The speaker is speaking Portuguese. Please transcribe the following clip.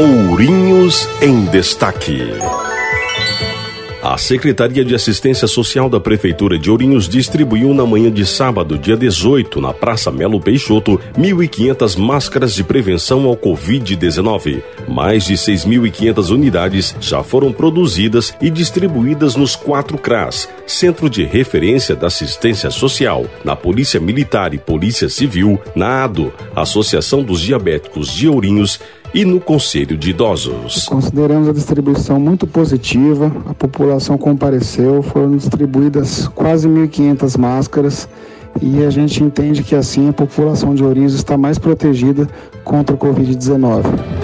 Ourinhos em Destaque. A Secretaria de Assistência Social da Prefeitura de Ourinhos distribuiu na manhã de sábado, dia 18, na Praça Melo Peixoto, 1.500 máscaras de prevenção ao Covid-19. Mais de 6.500 unidades já foram produzidas e distribuídas nos quatro CRAS, Centro de Referência da Assistência Social, na Polícia Militar e Polícia Civil, na ADO, Associação dos Diabéticos de Ourinhos e no Conselho de Idosos. Consideramos a distribuição muito positiva, a população compareceu, foram distribuídas quase 1.500 máscaras e a gente entende que assim a população de Ourinhos está mais protegida contra o Covid-19.